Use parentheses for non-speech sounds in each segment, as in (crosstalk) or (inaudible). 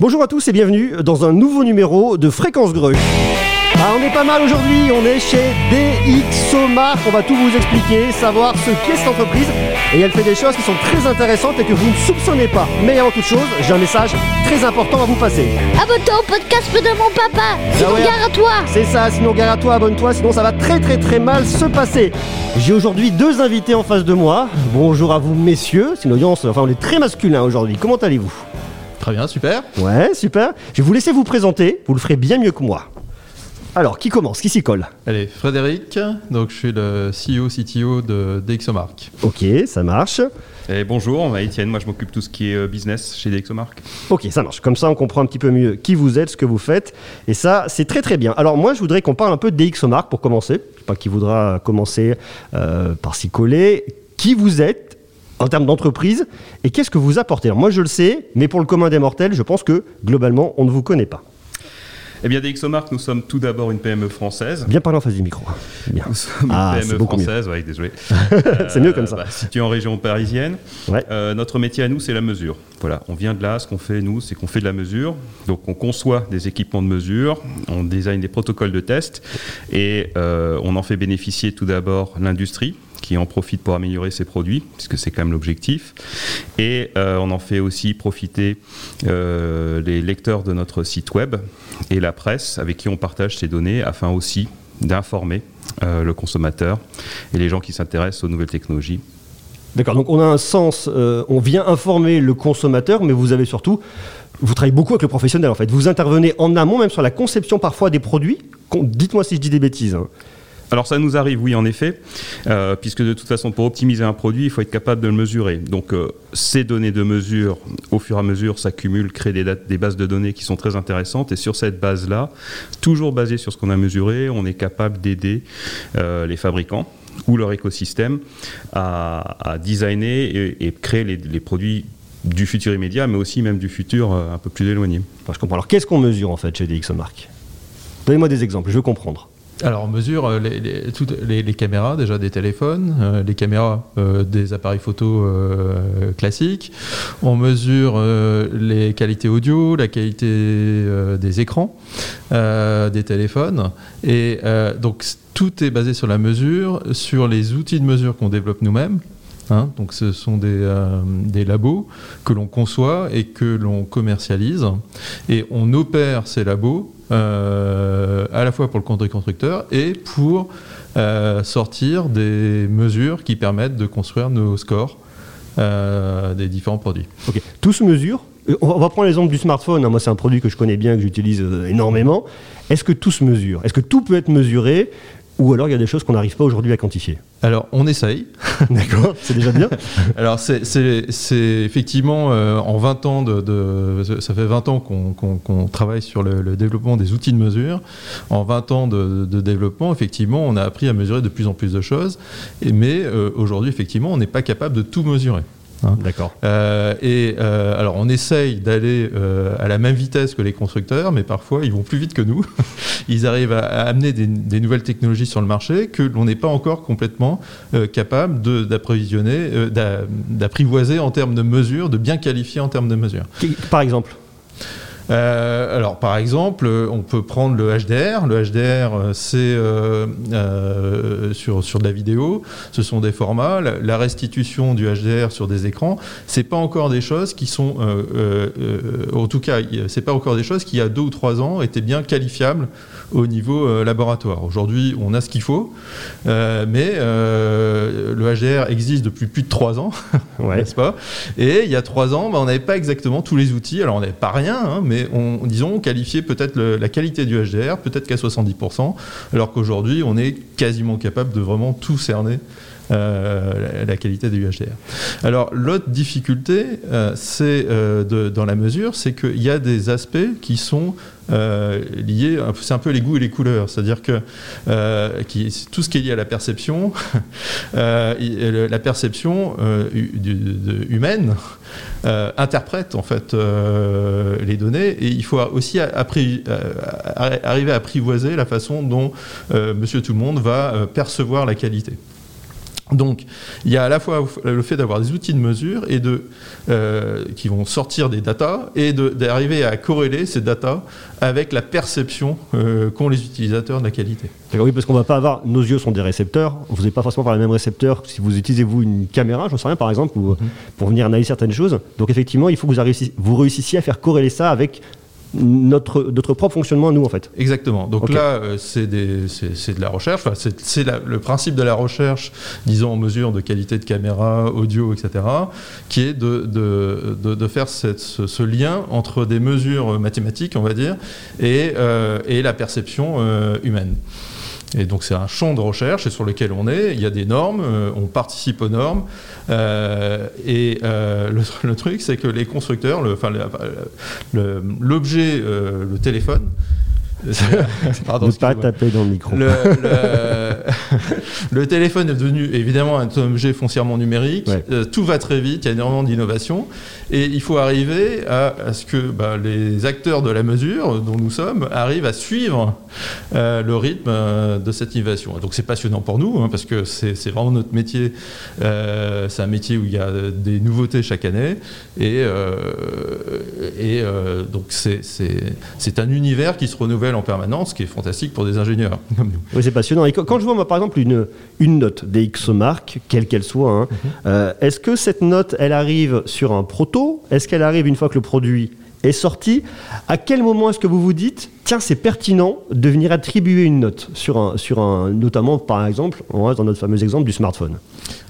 Bonjour à tous et bienvenue dans un nouveau numéro de Fréquence Grue. Ah, on est pas mal aujourd'hui, on est chez DxOMark, on va tout vous expliquer, savoir ce qu'est cette entreprise et elle fait des choses qui sont très intéressantes et que vous ne soupçonnez pas. Mais avant toute chose, j'ai un message très important à vous passer. Abonne-toi au podcast de mon papa, sinon ouais. gare à toi C'est ça, sinon gare à toi, abonne-toi, sinon ça va très très très mal se passer. J'ai aujourd'hui deux invités en face de moi. Bonjour à vous messieurs, c'est une audience, enfin on est très masculin aujourd'hui. Comment allez-vous? Très bien, super. Ouais, super. Je vais vous laisser vous présenter, vous le ferez bien mieux que moi. Alors, qui commence? Qui s'y colle? Allez, Frédéric, donc je suis le CEO, CTO de DxOMark. Ok, ça marche. Et bonjour, moi Étienne, moi je m'occupe de tout ce qui est euh, business chez DxOMark. Ok, ça marche. Comme ça, on comprend un petit peu mieux qui vous êtes, ce que vous faites. Et ça, c'est très très bien. Alors moi, je voudrais qu'on parle un peu de DxOMark pour commencer. Je sais pas qui voudra commencer euh, par s'y coller. Qui vous êtes en termes d'entreprise et qu'est-ce que vous apportez? Alors moi, je le sais, mais pour le commun des mortels, je pense que globalement, on ne vous connaît pas. Eh bien, DxOMark, nous sommes tout d'abord une PME française. Bien parler en face du micro. Bien. Nous sommes Ah, une PME française, ouais, désolé. (laughs) C'est mieux comme ça. bah, située en région parisienne. Ouais. Euh, notre métier à nous, c'est la mesure. Voilà, on vient de là. Ce qu'on fait, nous, c'est qu'on fait de la mesure. Donc, on conçoit des équipements de mesure, on design des protocoles de test et euh, on en fait bénéficier tout d'abord l'industrie qui en profite pour améliorer ses produits, puisque c'est quand même l'objectif. Et euh, on en fait aussi profiter euh, les lecteurs de notre site web et la presse avec qui on partage ces données afin aussi d'informer euh, le consommateur et les gens qui s'intéressent aux nouvelles technologies D'accord, donc on a un sens, on vient informer le consommateur, mais vous avez surtout, vous travaillez beaucoup avec le professionnel en fait. Vous intervenez en amont, même sur la conception parfois des produits. Dites-moi si je dis des bêtises. Alors ça nous arrive, oui, en effet, euh, puisque de toute façon, pour optimiser un produit, il faut être capable de le mesurer. Donc euh, ces données de mesure, au fur et à mesure, s'accumulent, créent des, bases de données qui sont très intéressantes. Et sur cette base-là, toujours basée sur ce qu'on a mesuré, on est capable d'aider euh, les fabricants ou leur écosystème à, designer et, créer les, produits du futur immédiat, mais aussi même du futur un peu plus éloigné. Je comprends. Alors qu'est-ce qu'on mesure en fait chez DxOMark? Donnez-moi des exemples, je veux comprendre. Alors, on mesure euh, les, toutes les, caméras déjà des téléphones, euh, les caméras euh, des appareils photo classiques. On mesure les qualités audio, la qualité des écrans des téléphones. Et donc, tout est basé sur la mesure, sur les outils de mesure qu'on développe nous-mêmes. Hein, donc ce sont des labos que l'on conçoit et que l'on commercialise. Et on opère ces labos euh, à la fois pour le compte des constructeurs et pour euh, sortir des mesures qui permettent de construire nos scores euh, des différents produits. Ok, tout se mesure. Euh, On va- prendre l'exemple du smartphone. hein. Moi, c'est un produit que je connais bien, que j'utilise énormément. Est-ce que tout se mesure Est-ce que tout peut être mesuré Ou alors il y a des choses qu'on n'arrive pas aujourd'hui à quantifier Alors on essaye. (laughs) D'accord, c'est déjà bien. (laughs) Alors c'est- c'est c'est effectivement euh, en 20 ans de, de- ça fait 20 ans qu'on travaille sur le, le développement des outils de mesure. En 20 ans de, de développement, effectivement, on a appris à mesurer de plus en plus de choses. Mais euh, aujourd'hui, effectivement, on n'est pas capable de tout mesurer. D'accord. Euh, et euh, alors, on essaye d'aller euh, à la même vitesse que les constructeurs, mais parfois ils vont plus vite que nous. (laughs) ils arrivent à, à amener des, des nouvelles technologies sur le marché que l'on n'est pas encore complètement euh, capable de- d'approvisionner, euh, d'a- d'apprivoiser en termes de mesures, de bien qualifier en termes de mesures. Par exemple? Euh, alors, par exemple, on peut prendre le HDR. Le HDR, euh, c'est euh, euh, sur, sur de la vidéo. Ce sont des formats. La, restitution du HDR sur des écrans, c'est pas encore des choses qui sont, en tout cas, c'est pas encore des choses qui, il y a deux ou trois ans, étaient bien qualifiables au niveau laboratoire. Aujourd'hui, on a ce qu'il faut, mais le HDR existe depuis plus de trois ans (laughs) Ouais. n'est-ce pas? Et il y a trois ans, bah, on n'avait pas exactement tous les outils. Alors on n'avait pas rien, hein, mais on, disons, on qualifiait peut-être la qualité du HDR, peut-être qu'à 70%, alors qu'aujourd'hui, on est quasiment capable de vraiment tout cerner. Euh, la, qualité du HDR. Alors l'autre difficulté, euh, c'est euh, dans la mesure, c'est qu'il y a des aspects qui sont liés, c'est un peu les goûts et les couleurs, c'est-à-dire que tout ce qui est lié à la perception, (laughs) la perception humaine interprète en fait les données et il faut aussi arriver à apprivoiser la façon dont Monsieur Tout le Monde va percevoir la qualité. Donc, il y a à la fois le fait d'avoir des outils de mesure et de, euh, qui vont sortir des datas et d'arriver à corréler ces datas avec la perception euh, qu'ont les utilisateurs de la qualité. D'accord, oui, parce qu'on va pas avoir. Nos yeux sont des récepteurs. Vous n'avez pas forcément par les mêmes récepteurs si vous utilisez vous une caméra, j'en sais rien par exemple, ou, pour venir analyser certaines choses. Donc effectivement, il faut que vous, réussissiez, vous réussissiez à faire corréler ça avec notre, notre propre fonctionnement à nous en fait. Exactement. Donc là, euh, c'est de la recherche. Enfin, c'est le principe de la recherche, disons en mesure de qualité de caméra, audio, etc., qui est de, de, de- de faire cette- ce, ce lien entre des mesures mathématiques, on va dire, et, euh, et la perception euh, humaine. Et donc c'est un champ de recherche et sur lequel on est. Il y a des normes, euh, on participe aux normes. euh, et euh, le, (laughs) le truc, c'est que les constructeurs, le- l'objet, euh, le téléphone. (laughs) Pardon, (laughs) ne pas taper dans le micro. Le, le- le téléphone est devenu évidemment un objet foncièrement numérique. Ouais. Euh, tout va très vite, il y a énormément d'innovation. Et il faut arriver à, à ce que bah, les acteurs de la mesure, dont nous sommes, arrivent à suivre euh, le rythme euh, de cette innovation. Donc c'est passionnant pour nous, hein, parce que c'est vraiment notre métier. Euh, c'est un métier où il y a des nouveautés chaque année. Et, et donc c'est- un univers qui se renouvelle en permanence, ce qui est fantastique pour des ingénieurs (laughs) comme nous. Oui, c'est passionnant. Et quand je vois, moi, par exemple, une, une note DxOMark, quelle qu'elle soit, hein, euh, est-ce que cette note, elle arrive sur un proto Est-ce qu'elle arrive une fois que le produit est sorti? À quel moment est-ce que vous vous dites, tiens, c'est pertinent de venir attribuer une note sur un, sur un, notamment, par exemple, on reste dans notre fameux exemple du smartphone.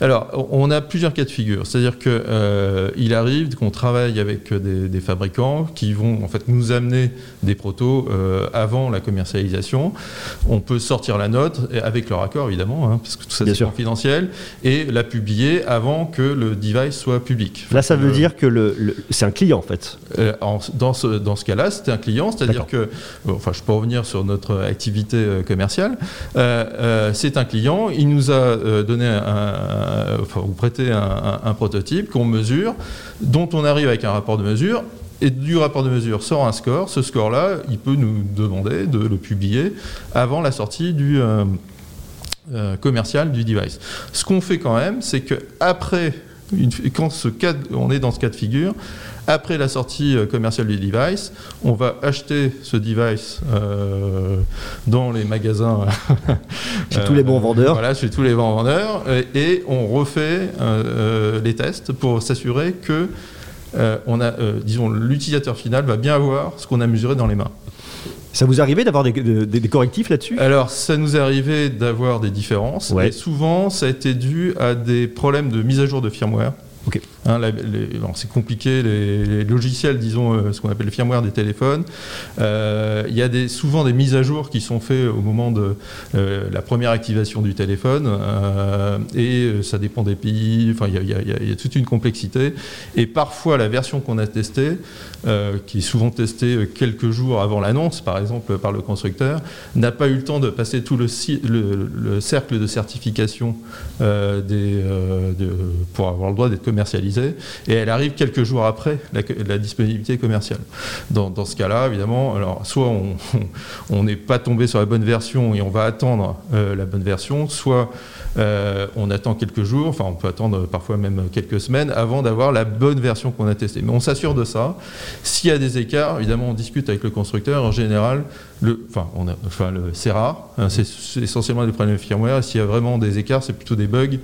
Alors, on a plusieurs cas de figure. C'est-à-dire que euh, il arrive qu'on travaille avec des, des fabricants qui vont en fait nous amener des protos euh, avant la commercialisation. On peut sortir la note avec leur accord évidemment, hein, parce que tout ça c'est confidentiel, et la publier avant que le device soit public. Là, ça veut Euh, dire que le, le- c'est un client, en fait. en- dans ce, dans ce cas-là, c'était un client, c'est-à-dire que, enfin, je peux revenir sur notre activité euh, commerciale. Euh, euh, c'est un client, il nous a donné un, enfin, ou prêté un, prototype qu'on mesure, dont on arrive avec un rapport de mesure. Et du rapport de mesure sort un score. Ce score-là, il peut nous demander de le publier avant la sortie du commercial du device. Ce qu'on fait quand même, c'est que après, quand on est dans ce cas de figure, après la sortie euh, commerciale du device, on va acheter ce device euh, dans les magasins. (laughs) Chez tous les bons vendeurs. Voilà, chez tous les bons vendeurs. euh, Et on refait euh, euh, les tests pour s'assurer que, euh, on a, euh, disons, l'utilisateur final va bien avoir ce qu'on a mesuré dans les mains. Ça vous arrivait d'avoir des, des- des correctifs là-dessus? Alors, ça nous arrivé d'avoir des différences. Ouais. Et souvent, ça a été dû à des problèmes de mise à jour de firmware. Ok. Hein, c'est compliqué, les, logiciels, disons, euh, ce qu'on appelle le firmware des téléphones. Euh, Il y a des, souvent des mises à jour qui sont faites au moment de euh, la première activation du téléphone. et ça dépend des pays. Enfin, il y a- toute une complexité. Et parfois, la version qu'on a testée, qui est souvent testée quelques jours avant l'annonce, par exemple par le constructeur, n'a pas eu le temps de passer tout le, cercle de certification pour avoir le droit d'être Et elle arrive quelques jours après la, disponibilité commerciale. Dans, ce cas-là, évidemment, alors soit on on n'est pas tombé sur la bonne version et on va attendre euh, la bonne version, soit euh, on attend quelques jours, enfin on peut attendre parfois même quelques semaines avant d'avoir la bonne version qu'on a testée. Mais on s'assure de ça. S'il y a des écarts, évidemment, on discute avec le constructeur. En général, le, enfin, on a, enfin, le, c'est rare. hein, c'est, essentiellement des problèmes de firmware. S'il y a vraiment des écarts, c'est plutôt des bugs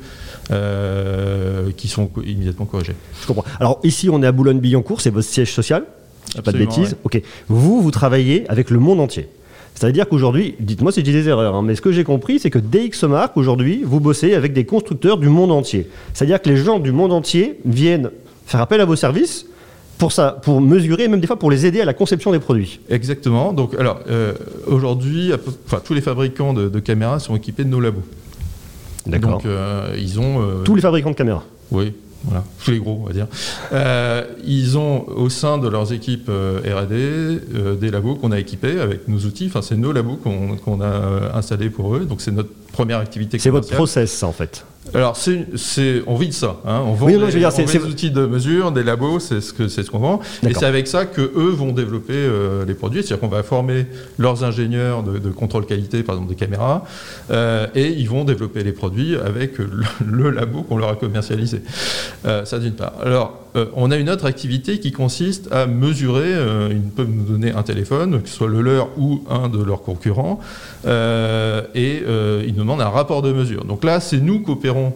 euh, qui sont immédiatement corrigés. Je comprends. Alors ici, on est à Boulogne-Billancourt, c'est votre siège social? Pas de bêtises? Ok. Vous, vous travaillez avec le monde entier. C'est-à-dire qu'aujourd'hui, dites-moi si j'ai des erreurs, hein, mais ce que j'ai compris, c'est que DxOMark, aujourd'hui, vous bossez avec des constructeurs du monde entier. C'est-à-dire que les gens du monde entier viennent faire appel à vos services pour, ça, pour mesurer, et même des fois pour les aider à la conception des produits. Exactement. Donc, alors, euh, aujourd'hui, enfin, tous les fabricants de, de caméras sont équipés de nos labos. Donc, euh, ils ont. euh, Tous les fabricants de caméras. Oui, voilà, tous les gros, on va dire. Ils ont au sein de leurs équipes R&D des labos qu'on a équipés avec nos outils. Enfin, c'est nos labos qu'on qu'on a installés pour eux. Donc, c'est notre première activité C'est votre process, ça, en fait. Alors, c'est, c'est, on vit de ça. Hein. On vend Oui, non, des, je veux dire, on c'est- vend c'est- des outils de mesure, des labos, c'est ce, que, c'est ce qu'on vend. Et c'est avec ça que eux vont développer euh, les produits. C'est-à-dire qu'on va former leurs ingénieurs de, de contrôle qualité, par exemple des caméras, euh, et ils vont développer les produits avec le, le labo qu'on leur a commercialisé. Euh, ça d'une part. Alors, euh, on a une autre activité qui consiste à mesurer, euh, ils peuvent nous donner un téléphone, que ce soit le leur ou un de leurs concurrents, euh, et ils nous demandent un rapport de mesure. Donc là, c'est nous qui opérons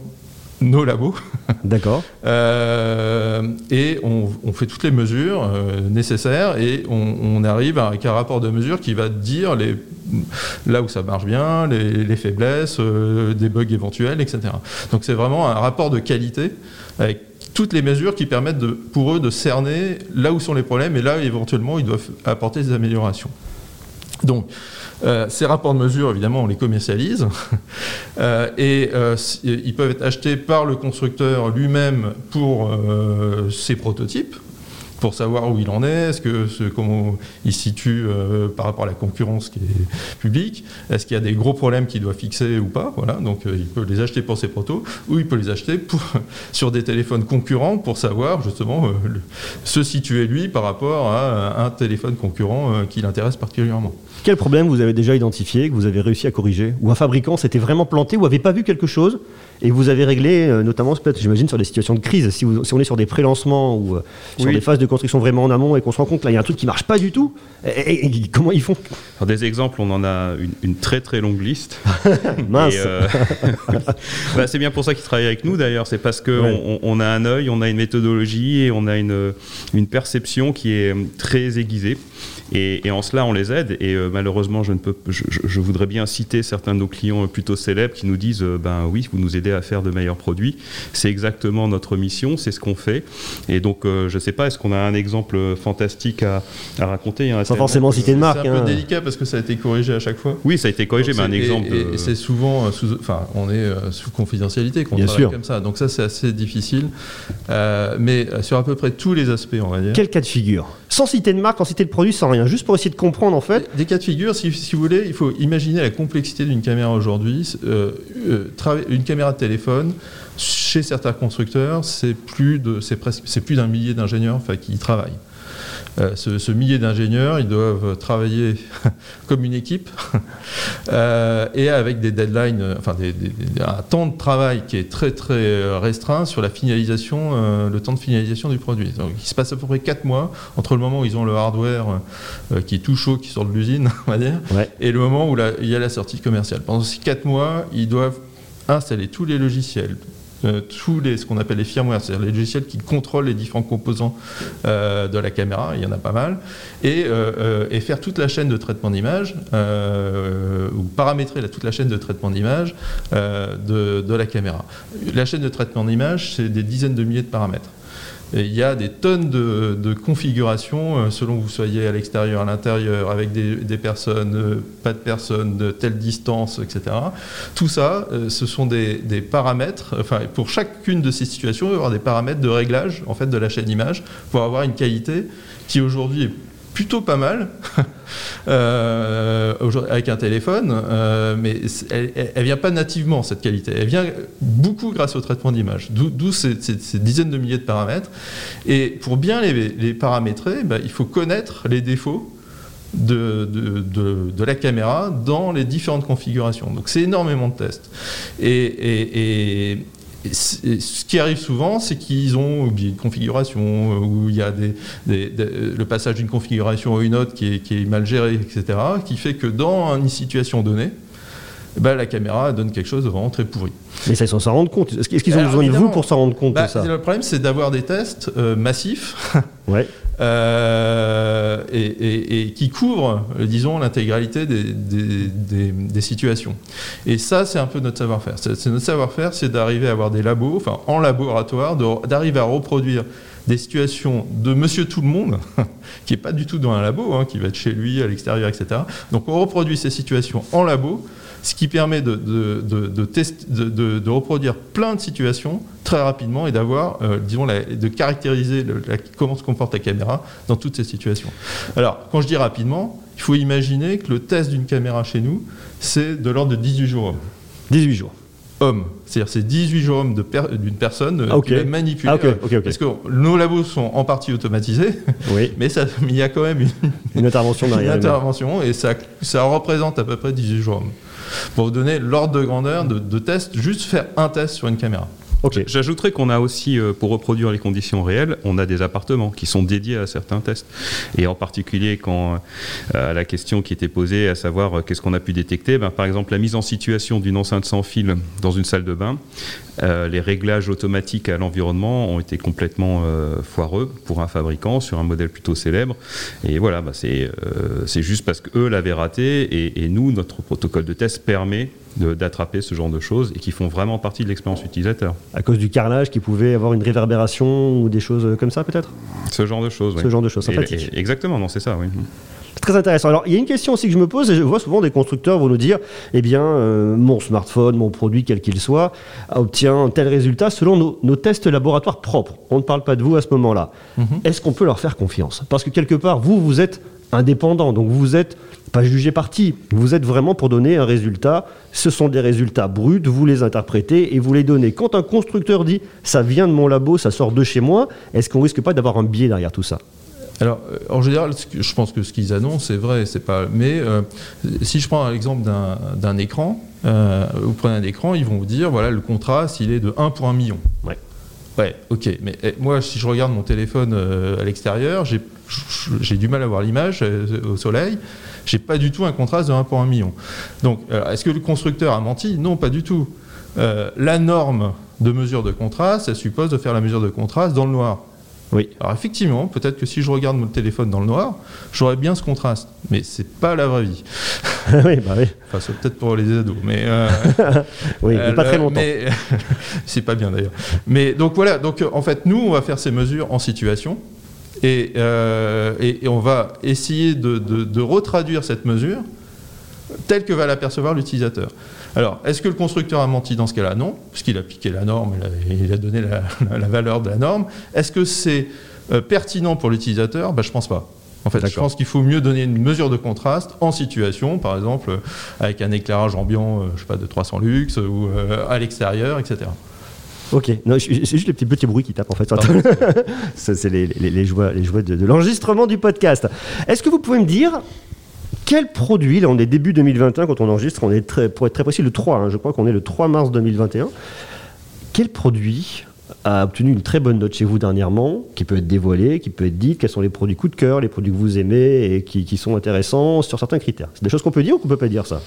nos labos (laughs) D'accord. euh, et on, on fait toutes les mesures euh, nécessaires et on, on arrive avec un rapport de mesure qui va dire les, là où ça marche bien, les, les faiblesses, euh, des bugs éventuels, etc. Donc c'est vraiment un rapport de qualité avec toutes les mesures qui permettent pour eux de cerner là où sont les problèmes et là éventuellement ils doivent apporter des améliorations. Donc, euh, ces rapports de mesure, évidemment, on les commercialise (laughs) Euh, et euh, ils peuvent être achetés par le constructeur lui-même pour ses prototypes, pour savoir où il en est, est-ce que ce- comment il se situe euh, par rapport à la concurrence qui est publique, est-ce qu'il y a des gros problèmes qu'il doit fixer ou pas, voilà. Donc, euh, il peut les acheter pour ses protos ou il peut les acheter pour, (laughs) sur des téléphones concurrents pour savoir justement euh, se situer lui par rapport à un téléphone concurrent qui l'intéresse particulièrement. Quel problème vous avez déjà identifié, que vous avez réussi à corriger Ou un fabricant s'était vraiment planté ou avait pas vu quelque chose et vous avez réglé, euh, notamment peut-être, j'imagine, sur des situations de crise. Si, vous- si on est sur des pré-lancements ou euh, sur Oui. des phases de construction vraiment en amont et qu'on se rend compte qu'il y a un truc qui marche pas du tout, et, et- et comment ils font? Alors, des exemples, on en a une, une très très longue liste. (laughs) Mince euh, (laughs) bah, c'est bien pour ça qu'ils travaillent avec nous d'ailleurs. C'est parce qu'on Ouais. on, on a un œil, on a une méthodologie et on a une, une perception qui est très aiguisée. Et, et en cela, on les aide. Et euh, malheureusement, je, ne peux, je, voudrais bien citer certains de nos clients plutôt célèbres qui nous disent euh, Ben oui, vous nous aidez à faire de meilleurs produits. C'est exactement notre mission, c'est ce qu'on fait. Et donc, euh, je ne sais pas, est-ce qu'on a un exemple fantastique à, à raconter hein, Sans Estelle forcément citer de marque. C'est un hein. peu délicat parce que ça a été corrigé à chaque fois. Oui, ça a été corrigé, Donc mais un exemple. Et, et- de- et c'est souvent euh, sous, enfin, on est euh, sous confidentialité qu'on Bien travaille sûr. comme ça. Donc ça, c'est assez difficile. Euh, mais euh, sur à peu près tous les aspects, on va dire. Quel cas de figure? Sans citer de marque, sans citer de produit, sans rien, juste pour essayer de comprendre en fait. Des cas de figure, si, vous voulez, il faut imaginer la complexité d'une caméra aujourd'hui. Euh, euh, une caméra de téléphone, chez certains constructeurs, c'est plus d'un millier d'ingénieurs qui y travaillent. Euh, ce, ce millier d'ingénieurs, ils doivent travailler (laughs) comme une équipe (laughs) euh, et avec des deadlines, euh, enfin des- des- des- un temps de travail qui est très très restreint sur la finalisation, le temps de finalisation du produit. Donc, il se passe à peu près 4 mois entre le moment où ils ont le hardware qui est tout chaud, qui sort de l'usine, (laughs) on va dire, Ouais. et le moment où la- il y a la sortie commerciale. Pendant ces 4 mois, ils doivent installer tous les logiciels, euh, tous les, ce qu'on appelle les firmware, c'est-à-dire les logiciels qui contrôlent les différents composants euh, de la caméra, il y en a pas mal, et, euh, faire toute la chaîne de traitement d'image, ou paramétrer toute la chaîne de traitement d'image de la caméra. La chaîne de traitement d'image, c'est des dizaines de milliers de paramètres. Il y a des tonnes de, configurations euh, selon que vous soyez à l'extérieur, à l'intérieur, avec des, personnes, euh, pas de personnes, de telle distance, etc. Tout ça, euh, ce sont des, des paramètres. Enfin, pour chacune de ces situations, il va y avoir des paramètres de réglage en fait de la chaîne image pour avoir une qualité qui aujourd'hui est plutôt pas mal (laughs) euh, avec un téléphone, euh, mais elle, elle vient pas nativement cette qualité. Elle vient beaucoup grâce au traitement d'image, d'où ces, dizaines de milliers de paramètres. Et pour bien les, paramétrer, bah, il faut connaître les défauts de, de- de- la caméra dans les différentes configurations. Donc c'est énormément de tests. Et ce qui arrive souvent, c'est qu'ils ont oublié une configuration, euh, où il y a le passage d'une configuration à une autre qui est, qui est mal géré, etc., qui fait que dans une situation donnée, ben, la caméra donne quelque chose de vraiment très pourri. Mais ça, ils s'en rendent compte. Est-ce qu'ils ont Alors, besoin de vous pour s'en rendre compte Bah, de ça le problème, c'est d'avoir des tests euh, massifs (laughs) Ouais. euh, et, et- et qui couvrent, euh, disons, l'intégralité des, des- des- des situations. Et ça, c'est un peu notre savoir-faire. C'est notre savoir-faire, c'est d'arriver à avoir des labos, enfin en laboratoire, d'arriver à reproduire des situations de monsieur tout le monde, (laughs) qui n'est pas du tout dans un labo, hein, qui va être chez lui, à l'extérieur, etc. Donc on reproduit ces situations en labo, ce qui permet de, de, de- de test- reproduire plein de situations très rapidement et d'avoir, euh, disons, la- de caractériser le- la- comment se comporte la caméra dans toutes ces situations. Alors, quand je dis rapidement, il faut imaginer que le test d'une caméra chez nous, c'est de l'ordre de 18 jours. 18 jours. hommes. C'est-à-dire c'est 18 jours hommes per- d'une personne euh, Ah, qui va manipuler. Ah. Parce que nos labos sont en partie automatisés, Oui, (laughs) mais ça, il y a quand même une, une intervention une derrière. intervention et ça, ça représente à peu près 18 jours hommes. Pour vous donner l'ordre de grandeur de, test, juste faire un test sur une caméra. J'ajouterais qu'on a aussi, euh, pour reproduire les conditions réelles, on a des appartements qui sont dédiés à certains tests. Et en particulier, quand euh, la question qui était posée, à savoir euh, qu'est-ce qu'on a pu détecter, ben, par exemple la mise en situation d'une enceinte sans fil dans une salle de bain, euh, les réglages automatiques à l'environnement ont été complètement foireux pour un fabricant sur un modèle plutôt célèbre. Et voilà, bah, c'est juste parce qu'eux l'avaient raté et, nous, notre protocole de test permet d'attraper ce genre de choses et qui font vraiment partie de l'expérience utilisateur. À cause du carrelage qui pouvait avoir une réverbération ou des choses comme ça, peut-être? Ce genre de choses, oui. Ce genre de choses, sympathique. et- exactement, non, c'est ça, oui. Très intéressant. Alors, il y a une question aussi que je me pose, et je vois souvent des constructeurs vont nous dire, eh bien, euh, mon smartphone, mon produit, quel qu'il soit, obtient tel résultat selon nos, nos tests laboratoires propres. On ne parle pas de vous à ce moment-là. Est-ce qu'on peut leur faire confiance? Parce que quelque part, vous, vous êtes indépendant, donc vous êtes pas jugé parti. Vous êtes vraiment pour donner un résultat. Ce sont des résultats bruts, vous les interprétez et vous les donnez. Quand un constructeur dit ça vient de mon labo, ça sort de chez moi, est-ce qu'on risque pas d'avoir un biais derrière tout ça? Alors, euh, en général, je pense que ce qu'ils annoncent, c'est vrai, c'est pas. Mais euh, si je prends l'exemple d'un écran, euh, vous prenez un écran, ils vont vous dire, voilà, le contraste, il est de 1 pour 1 million. Ouais. Ouais, ok. Mais eh, moi, si je regarde mon téléphone euh, à l'extérieur, j'ai j'ai du mal à voir l'image euh, au soleil. J'ai pas du tout un contraste de 1 pour 1 million. Donc, est-ce que le constructeur a menti? Non, pas du tout. Euh, la norme de mesure de contraste, elle suppose de faire la mesure de contraste dans le noir. Oui. Alors effectivement, peut-être que si je regarde mon téléphone dans le noir, j'aurais bien ce contraste, mais c'est pas la vraie vie. (laughs) oui, bah oui. Enfin, c'est peut-être pour les ados, mais euh, (laughs) Oui, mais pas euh, très longtemps. mais- (laughs) c'est pas bien d'ailleurs. Mais donc voilà, donc euh, en fait, nous, on va faire ces mesures en situation. Et, euh, et- et on va essayer de, de- de retraduire cette mesure telle que va l'apercevoir l'utilisateur. Alors, est-ce que le constructeur a menti dans ce cas-là? Non, puisqu'il a piqué la norme, il a, il a donné la, la valeur de la norme. Est-ce que c'est euh, pertinent pour l'utilisateur? Ben, Je pense pas. En fait, je pense qu'il faut mieux donner une mesure de contraste en situation, par exemple, avec un éclairage ambiant, euh, je sais pas, de 300 lux, ou à l'extérieur, etc. Ok, non, c'est juste les petits, petits bruits qui tapent en fait. (laughs) C'est les, les, les joies, les joies de, de l'enregistrement du podcast. Est-ce que vous pouvez me dire quel produit, là on est début 2021 quand on enregistre, on est très, pour être très précis le 3, hein, je crois qu'on est le 3 mars 2021, quel produit a obtenu une très bonne note chez vous dernièrement, qui peut être dévoilé, qui peut être dit, quels sont les produits coup de cœur, les produits que vous aimez et qui, qui sont intéressants sur certains critères? C'est des choses qu'on peut dire ou qu'on peut pas dire ça?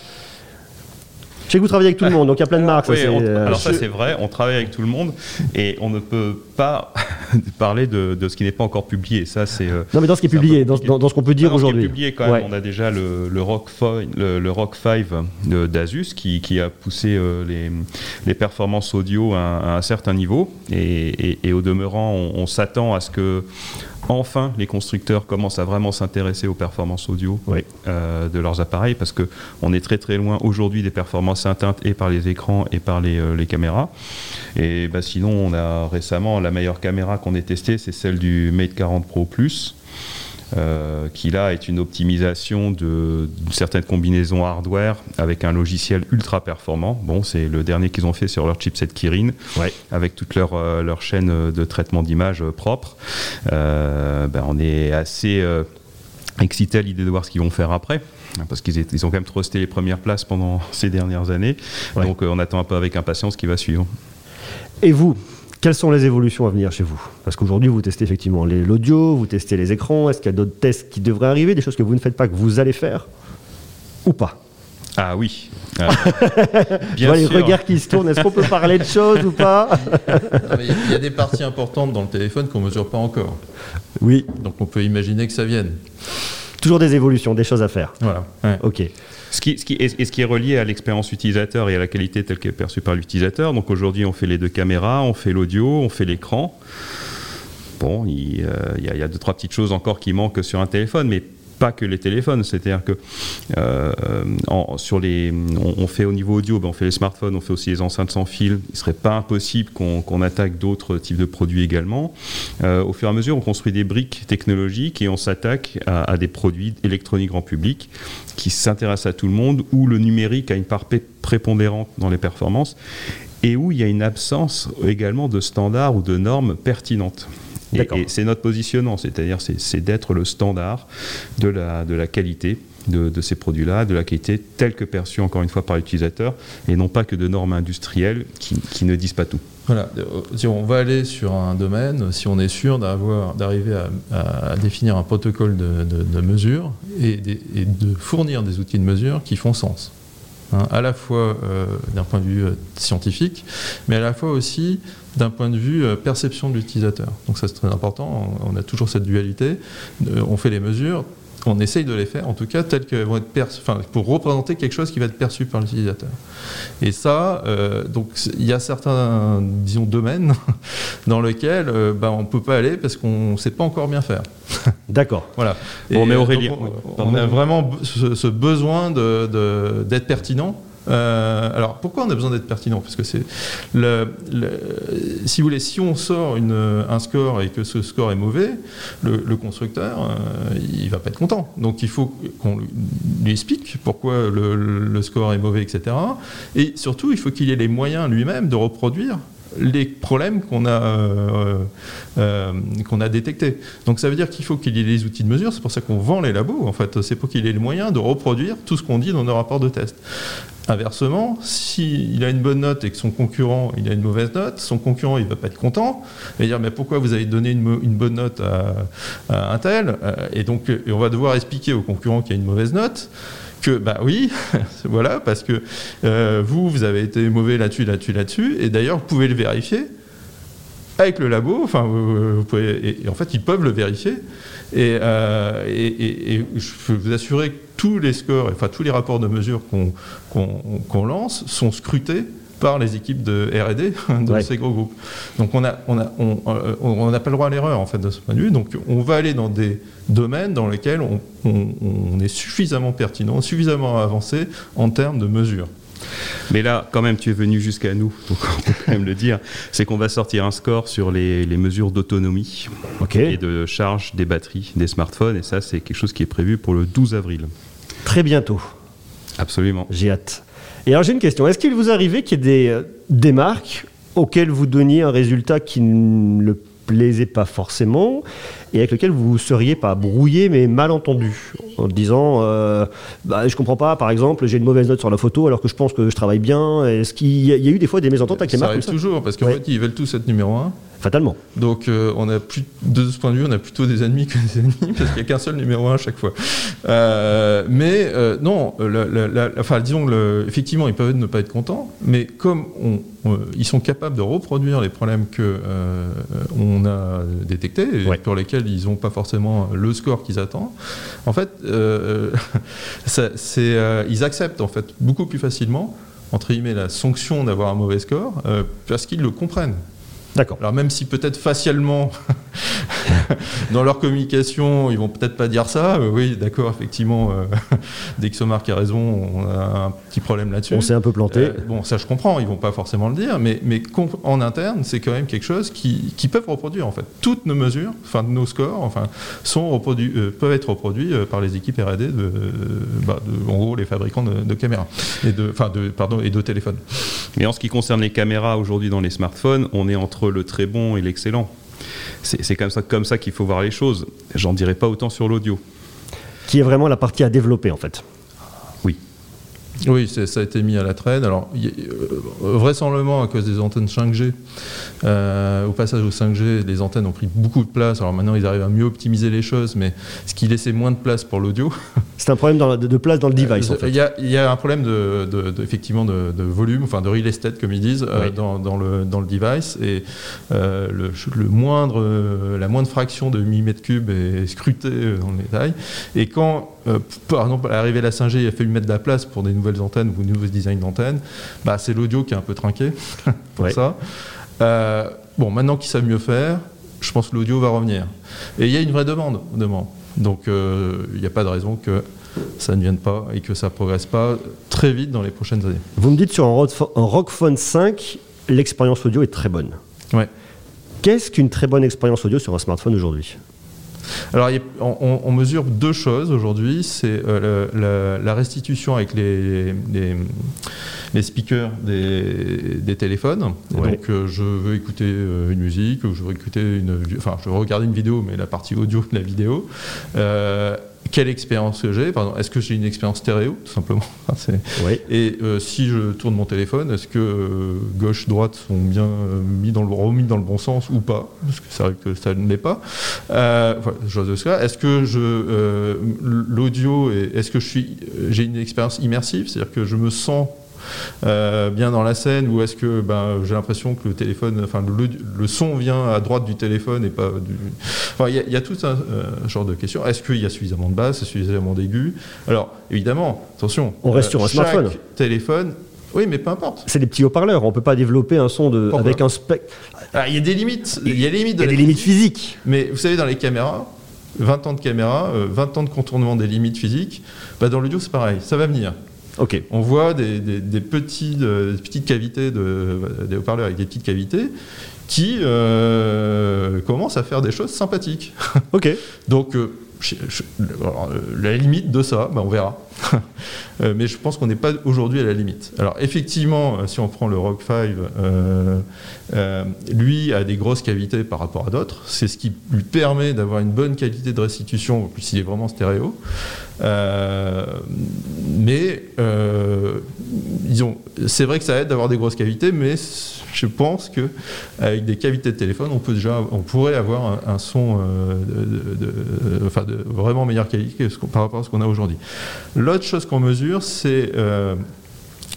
Je sais que vous travaillez avec tout le monde, donc il y a plein de marques. Oui, on- euh, alors ça c'est vrai, on travaille avec tout le monde et on ne peut pas (laughs) parler de, de ce qui n'est pas encore publié. Ça c'est euh, Non, mais dans ce qui est publié, dans, compliqué. dans- dans ce qu'on peut dire Dans ce qui est aujourd'hui. publié quand même, Ouais. on a déjà le, le Rock 5, le, le Rock 5 de- d'Asus qui, qui a poussé euh, les, les performances audio à, un- à un certain niveau. Et, et- et au demeurant, on, on s'attend à ce que enfin les constructeurs commencent à vraiment s'intéresser aux performances audio Oui. euh, de leurs appareils parce que on est très très loin aujourd'hui des performances atteintes et par les écrans et par les, euh, les caméras. Et bah, sinon, on a récemment la meilleure caméra qu'on ait testée, c'est celle du Mate 40 Pro Plus. Euh, qui là est une optimisation de- d'une certaine combinaison hardware avec un logiciel ultra performant. Bon, c'est le dernier qu'ils ont fait sur leur chipset Kirin, Ouais. avec toute leur, euh, leur chaîne euh, de traitement d'image euh, propre. Euh, ben, on est assez excité à l'idée de voir ce qu'ils vont faire après. Parce qu'ils ils ont quand même trusté les premières places pendant (laughs) ces dernières années. Ouais. Donc on attend un peu avec impatience ce qui va suivre. Et vous quelles sont les évolutions à venir chez vous? Parce qu'aujourd'hui, vous testez effectivement les- l'audio, vous testez les écrans. Est-ce qu'il y a d'autres tests qui devraient arriver, des choses que vous ne faites pas, que vous allez faire Ou pas? Ah oui. Ah, (laughs) Je bien vois les sûr. regards qui se tournent. Est-ce qu'on peut parler de choses ou pas? Il y a- il y a des parties importantes dans le téléphone qu'on ne mesure pas encore. Oui, Donc on peut imaginer que ça vienne. toujours des évolutions, des choses à faire. Voilà. Ouais. Ok. Ce qui, ce est relié à l'expérience utilisateur et à la qualité telle qu'elle est perçue par l'utilisateur. Donc aujourd'hui, on fait les deux caméras, on fait l'audio, on fait l'écran. Bon, il euh, y, a- il y deux, trois petites choses encore qui manquent sur un téléphone, mais pas que les téléphones. C'est-à-dire que euh, sur les, on, fait au niveau audio, ben, on fait les smartphones, on fait aussi les enceintes sans fil. Il serait pas impossible qu'on attaque d'autres types de produits également. Euh, au fur et à mesure, on construit des briques technologiques et on s'attaque à, à des produits électroniques grand public qui s'intéressent à tout le monde, où le numérique a une part prépondérante dans les performances. et où il y a une absence également de standards ou de normes pertinentes. Et, c'est notre positionnement, c'est-à-dire c'est, d'être le standard de la, de la qualité de, de ces produits-là, de la qualité telle que perçue encore une fois par l'utilisateur, et non pas que de normes industrielles qui, qui ne disent pas tout. Voilà, euh, si on va aller sur un domaine, si on est sûr d'avoir, d'arriver à, à définir un protocole de, de- de mesure et de fournir des outils de mesure qui font sens. Hein, à la fois euh, d'un point de vue euh, scientifique, mais à la fois aussi d'un point de vue euh, perception de l'utilisateur. Donc ça c'est très important, on, a toujours cette dualité, Euh, on fait les mesures, on essaye de les faire en tout cas telles qu'elles vont être perçues, enfin, pour représenter quelque chose qui va être perçu par l'utilisateur. Et ça, euh, donc il y a certains, disons, domaines (laughs) dans lesquels euh, bah, on ne peut pas aller parce qu'on ne sait pas encore bien faire. (laughs) D'accord. Voilà. Bon, mais Aurélien- on, a vraiment ce, ce besoin de- de- d'être pertinent. Euh, alors pourquoi on a besoin d'être pertinent? Parce que si vous on sort un score et que ce score est mauvais, le, constructeur euh, il va pas être content. Donc il faut qu'on lui- explique pourquoi le score est mauvais, etc. Et surtout, il faut qu'il ait les moyens lui-même de reproduire les problèmes qu'on a, euh, euh, qu'on a détectés. Donc ça veut dire qu'il faut qu'il y ait les outils de mesure, c'est pour ça qu'on vend les labos, en fait, c'est pour qu'il ait les moyens de reproduire tout ce qu'on dit dans nos rapports de test. Inversement, s'il a une bonne note et que son concurrent il a une mauvaise note, son concurrent il va pas être content, va dire mais pourquoi vous avez donné une, bonne note à, un tel? Euh, Et donc euh, et on va devoir expliquer au concurrent qui a une mauvaise note que bah oui, (laughs) voilà, parce que euh, vous, vous avez été mauvais là-dessus, là-dessus, là-dessus, et d'ailleurs, vous pouvez le vérifier avec le labo, enfin, vous, pouvez, et, en fait, ils peuvent le vérifier, et, euh, et- et- et je peux vous assurer que tous les scores, enfin, tous les rapports de mesure qu'on lance sont scrutés par les équipes de R&D (laughs) de Ouais. ces gros groupes. Donc on n'a on a, on, on n'a pas le droit à l'erreur en fait de ce point de vue. Donc on va aller dans des domaines dans lesquels on, on- on est suffisamment pertinent, suffisamment avancé en termes de mesure. Mais là, quand même, tu es venu jusqu'à nous, (laughs) donc on peut quand même le dire, c'est qu'on va sortir un score sur les, les mesures d'autonomie et de charge des batteries des smartphones, et ça, c'est quelque chose qui est prévu pour le 12 avril. Très bientôt. Absolument. J'ai hâte. Et alors j'ai une question. Est-ce qu'il vous arrivait qu'il y ait des, euh, des marques auxquelles vous donniez un résultat qui ne le plaisait pas forcément et avec lequel vous seriez pas brouillé mais mal entendu en disant euh, bah, je comprends pas par exemple j'ai une mauvaise note sur la photo alors que je pense que je travaille bien est-ce qu'il y a il y a eu des fois des mésententes avec les ça marques arrive comme ça? toujours parce qu'en Ouais. fait ils veulent tous être numéro un. Fatalement Donc euh, on a plus, de ce point de vue, on a plutôt des ennemis que des ennemis (laughs) parce qu'il n'y a qu'un seul numéro un à chaque fois. Euh, mais euh, non, la- la- la- enfin disons le- effectivement ils peuvent ne pas être contents, mais comme on, on- ils sont capables de reproduire les problèmes que on a détectés et Ouais. pour lesquels ils n'ont pas forcément le score qu'ils attendent, en fait, (laughs) ça- ils acceptent en fait beaucoup plus facilement entre guillemets la sanction d'avoir un mauvais score euh, parce qu'ils le comprennent. D'accord Alors même si peut-être facialement, (laughs) dans leur communication, ils vont peut-être pas dire ça. euh, oui, d'accord, effectivement, euh, (laughs) Dexomark a raison, on a un petit problème là-dessus. on s'est un peu planté Euh, bon, ça je comprends, ils vont pas forcément le dire, mais, mais en interne, c'est quand même quelque chose qui, qui peuvent reproduire en fait. Toutes nos mesures, enfin nos scores, enfin, sont reproduits, euh, peuvent être reproduits euh, par les équipes R&D de, euh, bah, de- en gros, les fabricants de, de caméras et de, enfin, de, pardon, et de téléphones. Mais en ce qui concerne les caméras aujourd'hui dans les smartphones, on est entre le très bon et l'excellent. C'est comme ça, comme ça qu'il faut voir les choses. J'en dirais pas autant sur l'audio. qui est vraiment la partie à développer en fait Oui, ça a été mis à la traîne. Alors, y euh, vraisemblablement à cause des antennes 5G, euh, au passage au 5G, les antennes ont pris beaucoup de place. Alors maintenant, ils arrivent à mieux optimiser les choses, mais ce qui laissait moins de place pour l'audio. (laughs) c'est un problème dans la- de, place dans le device en Euh, Il fait y, a, il y a un problème de, de- de- effectivement de, de volume, enfin de real estate comme ils disent, euh, dans, dans le, dans le device. Et le, le moindre, la moindre fraction de millimètre cube est scrutée dans le détail. Et quand, euh, par exemple, à l'arrivée de la 5G, il a fallu mettre de la place pour des nouvelles antennes ou de nouveaux designs d'antennes, bah, c'est l'audio qui est un peu trinqué (laughs) pour Ouais. ça. Euh, bon, maintenant qu'ils savent mieux faire, je pense que l'audio va revenir. Et il y a une vraie demande. demande. Donc euh, il n'y a pas de raison que ça ne vienne pas et que ça ne progresse pas très vite dans les prochaines années. vous me dites sur un, un Rockphone 5 l'expérience audio est très bonne Ouais. qu'est-ce qu'une très bonne expérience audio sur un smartphone aujourd'hui? Alors, on, mesure deux choses aujourd'hui. C'est la, restitution avec les, les, speakers des, téléphones. Donc, je veux écouter une musique, ou je veux écouter une, enfin, je veux regarder une vidéo, mais la partie audio de la vidéo quelle expérience que j'ai Est-ce que j'ai une expérience stéréo, tout simplement (laughs) Et euh, si je tourne mon téléphone, est-ce que euh, gauche, droite sont bien euh, mis dans le, remis dans le bon sens ou pas? Parce que c'est vrai que ça ne l'est pas. Est-ce que je l'audio, est-ce que je suis, j'ai une expérience immersive? C'est-à-dire que je me sens euh, bien dans la scène ou est-ce que ben, j'ai l'impression que le téléphone, enfin le, son vient à droite du téléphone et pas du. Enfin, il y, a tout un euh, genre de questions. Est-ce qu'il y a suffisamment de basse, suffisamment d'aigus? Alors, évidemment, attention. On reste sur un euh, smartphone. téléphone. Oui, mais peu importe. C'est des petits haut-parleurs. On peut pas développer un son de, avec un spectre. Ah, il y a des limites. Il y a des limites. Il y a des limites physiques. Mais vous savez, dans les caméras, 20 ans de caméra, 20 ans de contournement des limites physiques, bah dans l'audio c'est pareil, ça va venir. On voit des, petits, petites cavités, de, des haut-parleurs avec des petites cavités qui euh, commencent à faire des choses sympathiques. (laughs) Ok. Donc, euh, la limite de ça, ben, on verra. (laughs) Euh, mais je pense qu'on n'est pas aujourd'hui à la limite. Alors effectivement, si on prend le Rock 5, lui a des grosses cavités par rapport à d'autres. C'est ce qui lui permet d'avoir une bonne qualité de restitution, en plus il est vraiment stéréo. Euh, mais euh, c'est vrai que ça aide d'avoir des grosses cavités, mais je pense que avec des cavités de téléphone, on pourrait avoir un, son euh, de vraiment meilleure qualité par rapport à ce qu'on a aujourd'hui. L'autre chose qu'on mesure, c'est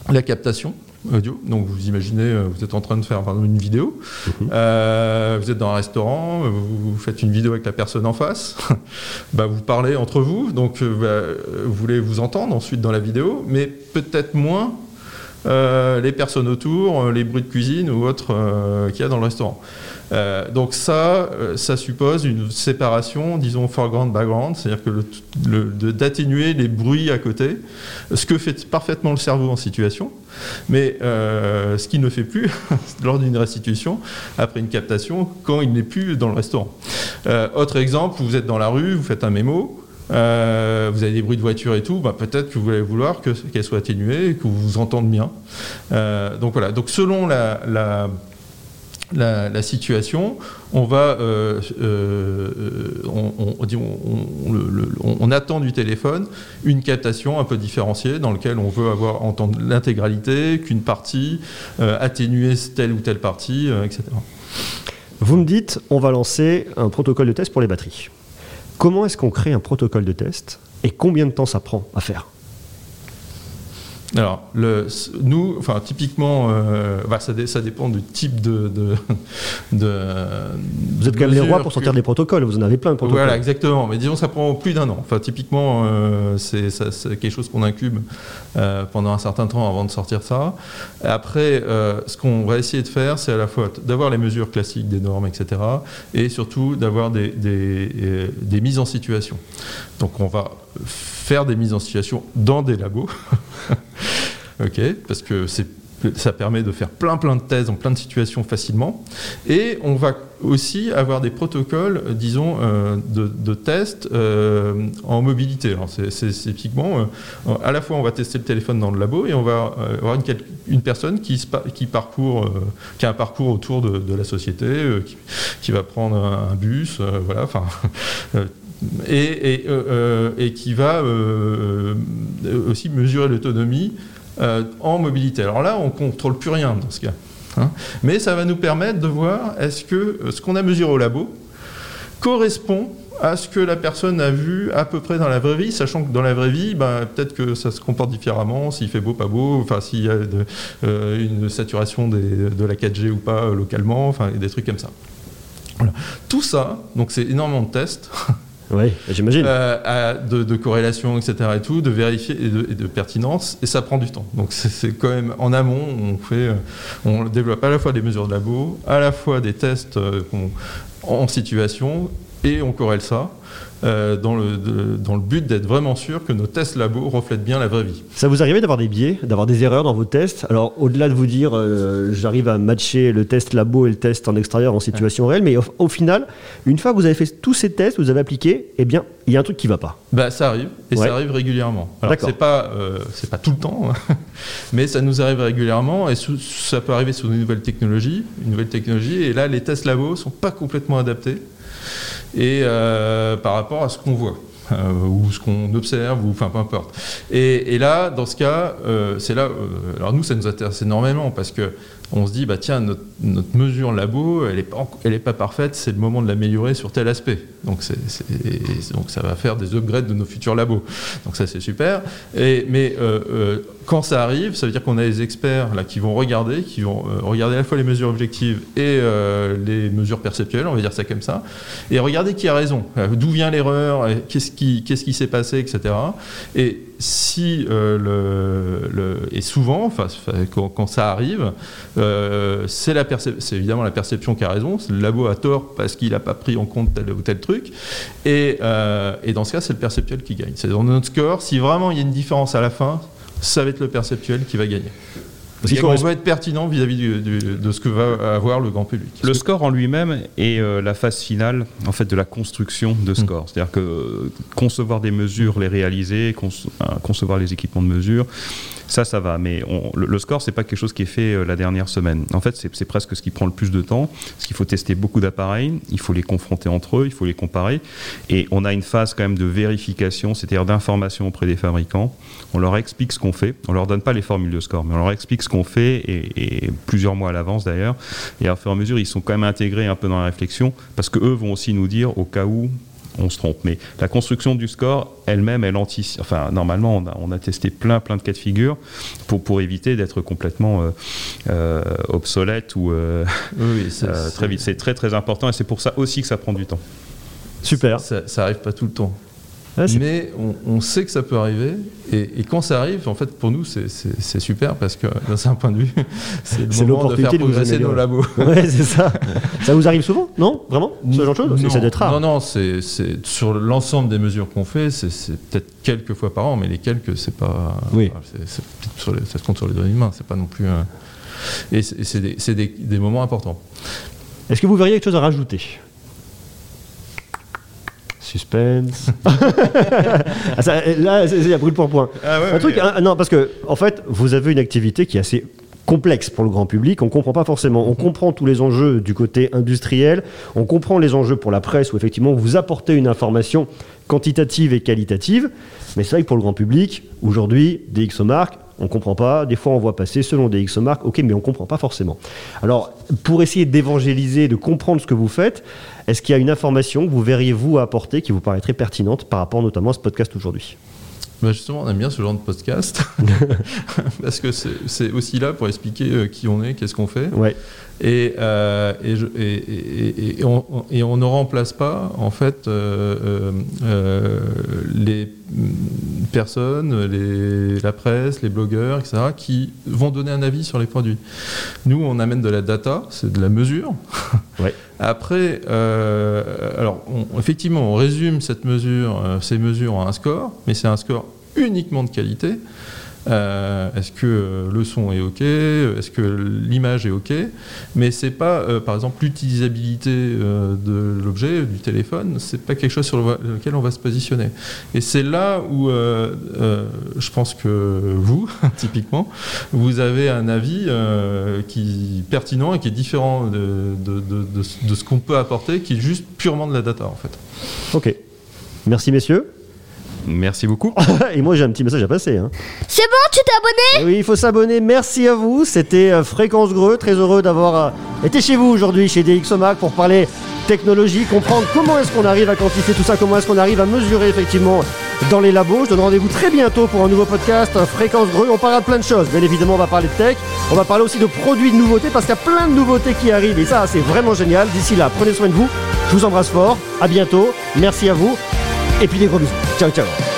la captation audio. Donc vous imaginez, euh, vous êtes en train de faire une vidéo, mhm. euh, vous êtes dans un restaurant, vous, faites une vidéo avec la personne en face, (laughs) bah, vous parlez entre vous, donc euh, bah, vous voulez vous entendre ensuite dans la vidéo, mais peut-être moins les personnes autour, les bruits de cuisine ou autres qu'il y a dans le restaurant. Euh, donc ça, euh, ça suppose une séparation, disons foreground background, c'est-à-dire que d'atténuer les bruits à côté, ce que fait parfaitement le cerveau en situation, mais euh, ce qu'il ne fait plus (laughs) lors d'une restitution après une captation quand il n'est plus dans le restaurant. autre exemple, vous êtes dans la rue, vous faites un mémo. Vous avez des bruits de voiture et tout, bah, peut-être que vous allez vouloir qu'elle soit atténuée et que vous vous entendez bien. donc voilà. Donc selon la situation, on va, euh, euh, on, attend du téléphone une captation un peu différenciée dans laquelle on veut avoir entendre l'intégralité, qu'une partie, euh, atténuer telle ou telle partie, etc. Vous me dites, on va lancer un protocole de test pour les batteries. Comment est-ce qu'on crée un protocole de test et combien de temps ça prend à faire? Alors, le, nous, enfin, typiquement, euh, bah, ça, ça, dépend du type de. de, vous êtes quand même les rois pour sortir des protocoles, vous en avez plein de protocoles. Voilà, exactement. Mais disons, ça prend plus d'un an. Enfin, typiquement, euh, c'est quelque chose qu'on incube euh, pendant un certain temps avant de sortir ça. Après, ce qu'on va essayer de faire, c'est à la fois d'avoir les mesures classiques des normes, etc. Et surtout d'avoir des, des, des mises en situation. Donc, on va faire des mises en situation dans des labos. (laughs) ok, parce que ça permet de faire plein plein de thèses en plein de situations facilement. Et on va aussi avoir des protocoles, disons, euh, de, tests euh, en mobilité. c'est typiquement, euh, à la fois on va tester le téléphone dans le labo et on va avoir une, personne qui, qui, parcourt, qui a un parcours autour de, la société, qui, va prendre un, bus, voilà, enfin (laughs) et, euh, euh, et, qui va euh, aussi mesurer l'autonomie en mobilité. Alors là, on ne contrôle plus rien dans ce cas. Hein. mais ça va nous permettre de voir est-ce que ce qu'on a mesuré au labo correspond à ce que la personne a vu à peu près dans la vraie vie, sachant que dans la vraie vie, ben, peut-être que ça se comporte différemment, s'il fait beau, pas beau, enfin s'il y a une saturation de la 4G ou pas localement, enfin des trucs comme ça. Tout ça, donc c'est énormément de tests. (laughs) Oui, j'imagine. Euh, de, corrélation, etc. et tout, de vérifier et de, pertinence, et ça prend du temps. Donc c'est quand même en amont, on fait, euh, on développe à la fois des mesures de labo, à la fois des tests euh, en situation, et on corrèle ça. Euh, dans, le, de- dans le but d'être vraiment sûr que nos tests labo reflètent bien la vraie vie. Ça vous arrivait d'avoir des biais, d'avoir des erreurs dans vos tests? Alors, au-delà de vous dire, euh, j'arrive à matcher le test labo et le test en extérieur en situation réelle, mais au, au final, une fois que vous avez fait tous ces tests, vous avez appliqué, eh bien, il y a un truc qui va pas. Bah, ça arrive, et Ouais. ça arrive régulièrement. Alors, D'accord. c'est pas, euh, pas tout le temps, hein, (laughs) mais ça nous arrive régulièrement, et sous- ça peut arriver sur une nouvelle technologie, une nouvelle technologie, et là, les tests labo sont pas complètement adaptés, et euh, par rapport à ce qu'on voit. euh, ou ce qu'on observe, ou enfin peu importe. Et, là, dans ce cas, euh, c'est là. alors nous, ça nous intéresse énormément parce que on se dit, bah tiens, notre, notre mesure labo, elle n'est pas, elle est pas parfaite, c'est le moment de l'améliorer sur tel aspect. Donc, donc ça va faire des upgrades de nos futurs labos. Donc ça, c'est super. Et, mais quand ça arrive, ça veut dire qu'on a des experts là, qui vont regarder, qui vont euh, regarder à la fois les mesures objectives et euh, les mesures perceptuelles, on va dire ça comme ça, et regarder qui a raison, Euh, d'où vient l'erreur, qu'est-ce qui, s'est passé, etc. Et si le, et souvent, enfin, quand, ça arrive, c'est évidemment la perception qui a raison. Le labo a tort parce qu'il n'a pas pris en compte tel ou tel truc. Et, et dans ce cas, c'est le perceptuel qui gagne. C'est dans notre score. Si vraiment il y a une différence à la fin, ça va être le perceptuel qui va gagner. Parce qu'il Et faut on rester- va être pertinent vis-à-vis de ce que va avoir le grand public. Le score en lui-même est euh, la phase finale en fait de la construction de score. C'est-à-dire que concevoir des mesures, les réaliser, conce- euh, concevoir les équipements de mesure, ça, ça va. Mais le, le score, c'est pas quelque chose qui est fait euh, la dernière semaine. En fait, c'est presque ce qui prend le plus de temps, parce qu'il faut tester beaucoup d'appareils, il faut les confronter entre eux, il faut les comparer, et on a une phase quand même de vérification, c'est-à-dire d'information auprès des fabricants. On leur explique ce qu'on fait. On leur donne pas les formules de score, mais on leur explique ce qu'on fait et, plusieurs mois à l'avance d'ailleurs. Et au fur et à mesure, ils sont quand même intégrés un peu dans la réflexion parce que eux vont aussi nous dire au cas où on se trompe. Mais la construction du score elle-même, elle anticipe. Enfin, normalement, on a, on a testé plein, plein de cas de figure pour, pour éviter d'être complètement euh, euh, obsolète ou euh, Oui, oui, c'est- euh, c'est- très vite. C'est très, très important et c'est pour ça aussi que ça prend du temps. Super. Ça, ça arrive pas tout le temps. Ah, mais on, on sait que ça peut arriver. Et, et quand ça arrive, en fait, pour nous, c'est- super parce que, (laughs) d'un certain point de vue, c'est le moment de faire progresser nos labos. (laughs) Ouais, c'est ça. (laughs) ça vous arrive souvent? Non? Vraiment? Ce genre de choses? Non, Ça doit être rare. Non, non, c'est sur l'ensemble des mesures qu'on fait, c'est peut-être quelques fois par an, mais les quelques, c'est pas. Oui. sur les- ça se compte sur les doigts d'une main, c'est pas non plus. Et c'est c'est des, c'est des- des moments importants. Est-ce que vous verriez quelque chose à rajouter? Suspense. (laughs) Ah, ça, là, c'est- c'est à brûle pour point. un truc, un- non, parce que en fait, vous avez une activité qui est assez complexe pour le grand public. On comprend pas forcément. On comprend tous les enjeux du côté industriel. On comprend les enjeux pour la presse où effectivement vous apportez une information quantitative et qualitative. Mais c'est vrai que pour le grand public, aujourd'hui, DxO marques, on comprend pas. Des fois, on voit passer selon DxO marques. Ok, mais on comprend pas forcément. Alors, pour essayer d'évangéliser, de comprendre ce que vous faites, est-ce qu'il y a une information que vous verriez vous apporter qui vous paraîtrait pertinente par rapport notamment à ce podcast aujourd'hui? Bah, justement, on aime bien ce genre de podcast (laughs) parce que c'est aussi là pour expliquer euh, qui on est, qu'est-ce qu'on fait. Ouais. Et, euh, et, je- et- et- et on, et on ne remplace pas, en fait, euh, euh, euh, les personnes, les, la presse, les blogueurs, etc., qui vont donner un avis sur les produits. Nous, on amène de la data, c'est de la mesure. (laughs) Ouais. Après, alors, on- effectivement, on résume cette mesure, ces mesures en un score, mais c'est un score uniquement de qualité. Euh, est-ce que euh, le son est OK? Est-ce que l'image est OK? Mais c'est pas, euh, par exemple, l'utilisabilité de l'objet, du téléphone, c'est pas quelque chose sur le- lequel on va se positionner. Et c'est là où je pense que vous, (laughs) typiquement, vous avez un avis qui est pertinent et qui est différent de- de ce qu'on peut apporter, qui est juste purement de la data, en fait. Ok. Merci messieurs. Merci beaucoup. (laughs) Et moi j'ai un petit message à passer. hein. C'est bon, tu t'es abonné? Et oui, il faut s'abonner. Merci à vous. C'était euh, Fréquence Greux. Très heureux d'avoir euh, été chez vous aujourd'hui, chez DxOMac, pour parler technologie, comprendre comment est-ce qu'on arrive à quantifier tout ça, comment est-ce qu'on arrive à mesurer effectivement dans les labos. Je donne rendez-vous très bientôt pour un nouveau podcast, euh, Fréquence Greux. On parlera de plein de choses. Bien évidemment, on va parler de tech. On va parler aussi de produits de nouveautés parce qu'il y a plein de nouveautés qui arrivent. Et ça, c'est vraiment génial. D'ici là, prenez soin de vous. Je vous embrasse fort. À bientôt. Merci à vous. Et puis des gros bisous. Ciao, ciao.